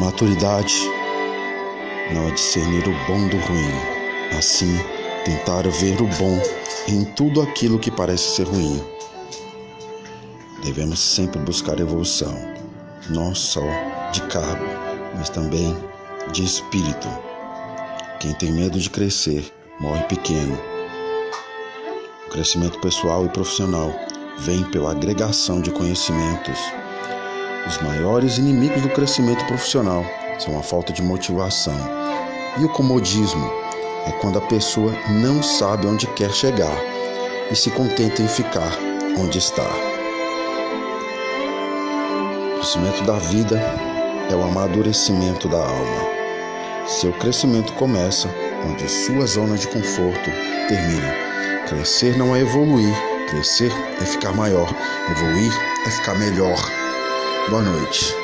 Maturidade não é discernir o bom do ruim, assim tentar ver o bom em tudo aquilo que parece ser ruim. Devemos sempre buscar evolução, não só de cargo, mas também de espírito. Quem tem medo de crescer morre pequeno. O crescimento pessoal e profissional vem pela agregação de conhecimentos os maiores inimigos do crescimento profissional são a falta de motivação e o comodismo é quando a pessoa não sabe onde quer chegar e se contenta em ficar onde está. O crescimento da vida é o amadurecimento da alma. Seu crescimento começa onde sua zona de conforto termina. Crescer não é evoluir, crescer é ficar maior, evoluir é ficar melhor. Boa noite.